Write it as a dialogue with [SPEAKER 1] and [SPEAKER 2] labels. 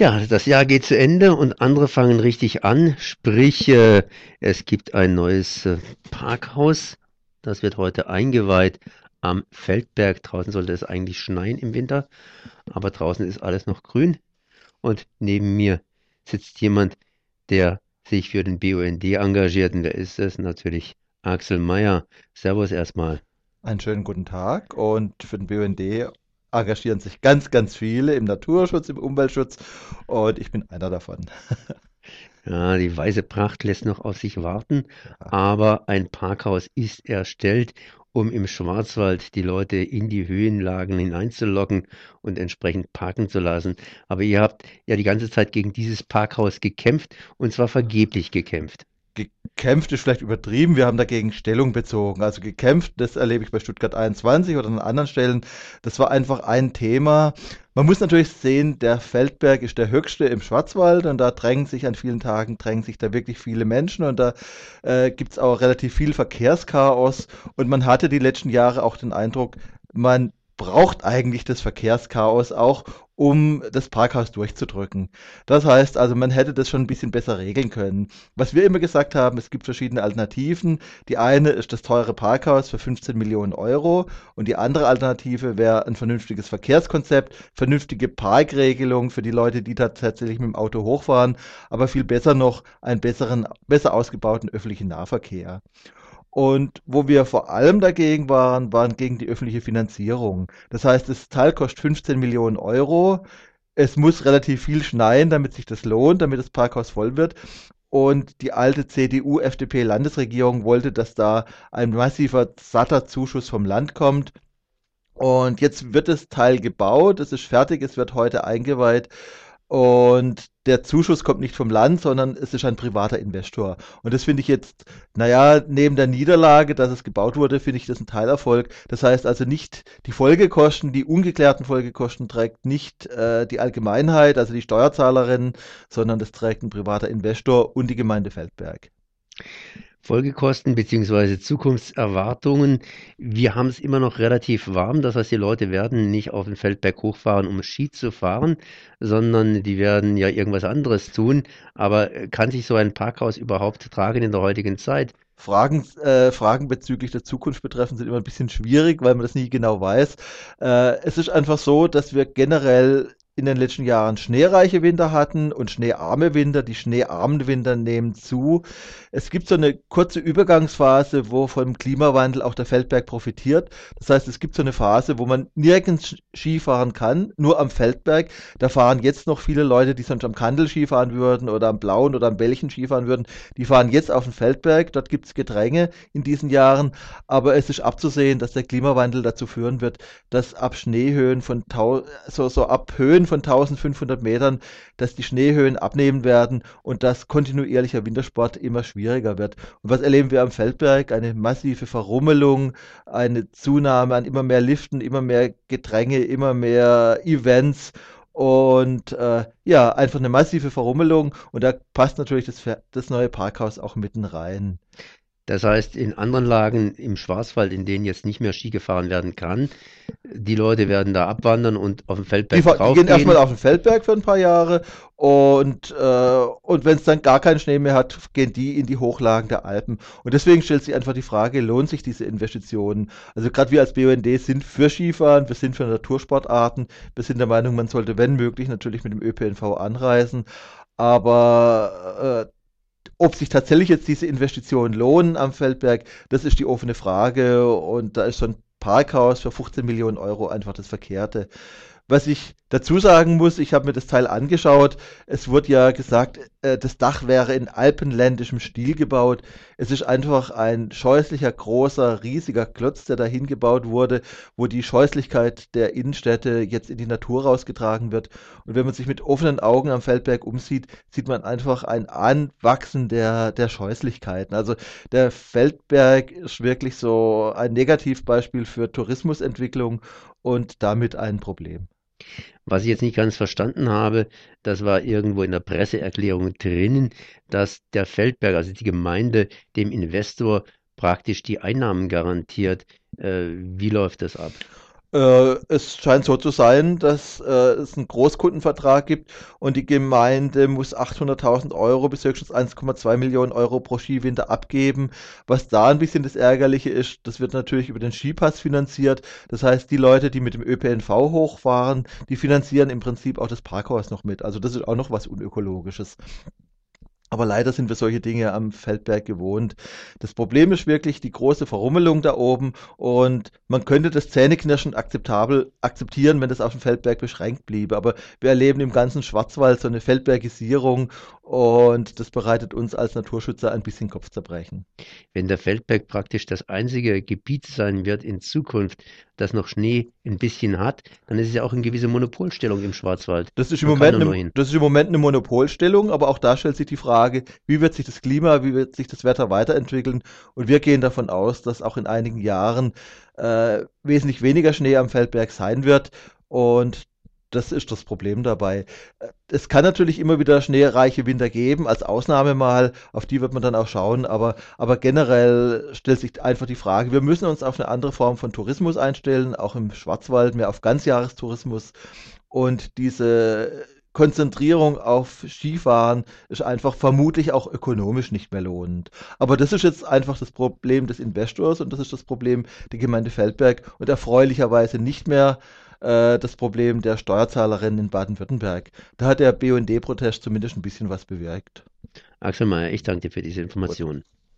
[SPEAKER 1] Ja, das Jahr geht zu Ende und andere fangen richtig an. Sprich, äh, es gibt ein neues äh, Parkhaus. Das wird heute eingeweiht am Feldberg. Draußen sollte es eigentlich schneien im Winter, aber draußen ist alles noch grün. Und neben mir sitzt jemand, der sich für den BUND engagiert. Und der ist es natürlich Axel Meyer. Servus erstmal.
[SPEAKER 2] Einen schönen guten Tag und für den BUND engagieren sich ganz, ganz viele im Naturschutz, im Umweltschutz und ich bin einer davon.
[SPEAKER 1] Ja, die weiße Pracht lässt noch auf sich warten, aber ein Parkhaus ist erstellt, um im Schwarzwald die Leute in die Höhenlagen hineinzulocken und entsprechend parken zu lassen. Aber ihr habt ja die ganze Zeit gegen dieses Parkhaus gekämpft und zwar vergeblich gekämpft
[SPEAKER 2] gekämpft ist vielleicht übertrieben, wir haben dagegen Stellung bezogen. Also gekämpft, das erlebe ich bei Stuttgart 21 oder an anderen Stellen. Das war einfach ein Thema. Man muss natürlich sehen, der Feldberg ist der höchste im Schwarzwald und da drängen sich an vielen Tagen, drängen sich da wirklich viele Menschen und da äh, gibt es auch relativ viel Verkehrschaos und man hatte die letzten Jahre auch den Eindruck, man braucht eigentlich das Verkehrschaos auch, um das Parkhaus durchzudrücken. Das heißt also, man hätte das schon ein bisschen besser regeln können. Was wir immer gesagt haben, es gibt verschiedene Alternativen. Die eine ist das teure Parkhaus für 15 Millionen Euro und die andere Alternative wäre ein vernünftiges Verkehrskonzept, vernünftige Parkregelung für die Leute, die tatsächlich mit dem Auto hochfahren, aber viel besser noch einen besseren, besser ausgebauten öffentlichen Nahverkehr. Und wo wir vor allem dagegen waren, waren gegen die öffentliche Finanzierung. Das heißt, das Teil kostet 15 Millionen Euro. Es muss relativ viel schneien, damit sich das lohnt, damit das Parkhaus voll wird. Und die alte CDU-FDP-Landesregierung wollte, dass da ein massiver, satter Zuschuss vom Land kommt. Und jetzt wird das Teil gebaut, es ist fertig, es wird heute eingeweiht. Und der Zuschuss kommt nicht vom Land, sondern es ist ein privater Investor. Und das finde ich jetzt, naja, neben der Niederlage, dass es gebaut wurde, finde ich das ein Teilerfolg. Das heißt also nicht die Folgekosten, die ungeklärten Folgekosten trägt nicht äh, die Allgemeinheit, also die Steuerzahlerin, sondern das trägt ein privater Investor und die Gemeinde Feldberg.
[SPEAKER 1] Folgekosten beziehungsweise Zukunftserwartungen. Wir haben es immer noch relativ warm, das heißt, die Leute werden nicht auf den Feldberg hochfahren, um Ski zu fahren, sondern die werden ja irgendwas anderes tun. Aber kann sich so ein Parkhaus überhaupt tragen in der heutigen Zeit?
[SPEAKER 2] Fragen, äh, Fragen bezüglich der Zukunft betreffen sind immer ein bisschen schwierig, weil man das nie genau weiß. Äh, es ist einfach so, dass wir generell in den letzten Jahren schneereiche Winter hatten und schneearme Winter. Die schneearmen Winter nehmen zu. Es gibt so eine kurze Übergangsphase, wo vom Klimawandel auch der Feldberg profitiert. Das heißt, es gibt so eine Phase, wo man nirgends Ski fahren kann, nur am Feldberg. Da fahren jetzt noch viele Leute, die sonst am Kandel Ski fahren würden oder am Blauen oder am Belchen Ski fahren würden. Die fahren jetzt auf den Feldberg. Dort gibt es Gedränge in diesen Jahren. Aber es ist abzusehen, dass der Klimawandel dazu führen wird, dass ab Schneehöhen von so, so ab Höhen von 1500 Metern, dass die Schneehöhen abnehmen werden und dass kontinuierlicher Wintersport immer schwieriger wird. Und was erleben wir am Feldberg? Eine massive Verrummelung, eine Zunahme an immer mehr Liften, immer mehr Gedränge, immer mehr Events und äh, ja, einfach eine massive Verrummelung und da passt natürlich das, das neue Parkhaus auch mitten rein.
[SPEAKER 1] Das heißt, in anderen Lagen im Schwarzwald, in denen jetzt nicht mehr Ski gefahren werden kann, die Leute werden da abwandern und auf dem Feldberg
[SPEAKER 2] die, die gehen erstmal auf den Feldberg für ein paar Jahre und, äh, und wenn es dann gar keinen Schnee mehr hat, gehen die in die Hochlagen der Alpen. Und deswegen stellt sich einfach die Frage, lohnt sich diese Investitionen? Also gerade wir als BUND sind für Skifahren, wir sind für Natursportarten, wir sind der Meinung, man sollte, wenn möglich, natürlich mit dem ÖPNV anreisen. Aber äh, ob sich tatsächlich jetzt diese Investitionen lohnen am Feldberg, das ist die offene Frage. Und da ist so ein Parkhaus für 15 Millionen Euro einfach das Verkehrte. Was ich dazu sagen muss, ich habe mir das Teil angeschaut. Es wurde ja gesagt, äh, das Dach wäre in alpenländischem Stil gebaut. Es ist einfach ein scheußlicher, großer, riesiger Klotz, der dahin gebaut wurde, wo die Scheußlichkeit der Innenstädte jetzt in die Natur rausgetragen wird. Und wenn man sich mit offenen Augen am Feldberg umsieht, sieht man einfach ein Anwachsen der, der Scheußlichkeiten. Also der Feldberg ist wirklich so ein Negativbeispiel für Tourismusentwicklung und damit ein Problem.
[SPEAKER 1] Was ich jetzt nicht ganz verstanden habe, das war irgendwo in der Presseerklärung drinnen, dass der Feldberg, also die Gemeinde, dem Investor praktisch die Einnahmen garantiert. Äh, wie läuft das ab?
[SPEAKER 2] Äh, es scheint so zu sein, dass äh, es einen Großkundenvertrag gibt und die Gemeinde muss 800.000 Euro bis höchstens 1,2 Millionen Euro pro Skiwinter abgeben. Was da ein bisschen das Ärgerliche ist, das wird natürlich über den Skipass finanziert. Das heißt, die Leute, die mit dem ÖPNV hochfahren, die finanzieren im Prinzip auch das Parkhaus noch mit. Also das ist auch noch was Unökologisches. Aber leider sind wir solche Dinge am Feldberg gewohnt. Das Problem ist wirklich die große Verrummelung da oben und man könnte das zähneknirschend akzeptabel akzeptieren, wenn das auf dem Feldberg beschränkt bliebe. Aber wir erleben im ganzen Schwarzwald so eine Feldbergisierung und das bereitet uns als Naturschützer ein bisschen Kopfzerbrechen.
[SPEAKER 1] Wenn der Feldberg praktisch das einzige Gebiet sein wird in Zukunft, das noch Schnee ein bisschen hat, dann ist es ja auch eine gewisse Monopolstellung im Schwarzwald.
[SPEAKER 2] Das ist im Moment eine, das ist im Moment eine Monopolstellung, aber auch da stellt sich die Frage, wie wird sich das Klima, wie wird sich das Wetter weiterentwickeln? Und wir gehen davon aus, dass auch in einigen Jahren äh, wesentlich weniger Schnee am Feldberg sein wird. Und das ist das Problem dabei. Es kann natürlich immer wieder schneereiche Winter geben, als Ausnahme mal, auf die wird man dann auch schauen, aber, aber generell stellt sich einfach die Frage, wir müssen uns auf eine andere Form von Tourismus einstellen, auch im Schwarzwald, mehr auf Ganzjahrestourismus. Und diese Konzentrierung auf Skifahren ist einfach vermutlich auch ökonomisch nicht mehr lohnend. Aber das ist jetzt einfach das Problem des Investors und das ist das Problem der Gemeinde Feldberg und erfreulicherweise nicht mehr äh, das Problem der Steuerzahlerinnen in Baden-Württemberg. Da hat der BUND-Protest zumindest ein bisschen was bewirkt.
[SPEAKER 1] Axel Mayer, ich danke dir für diese Informationen.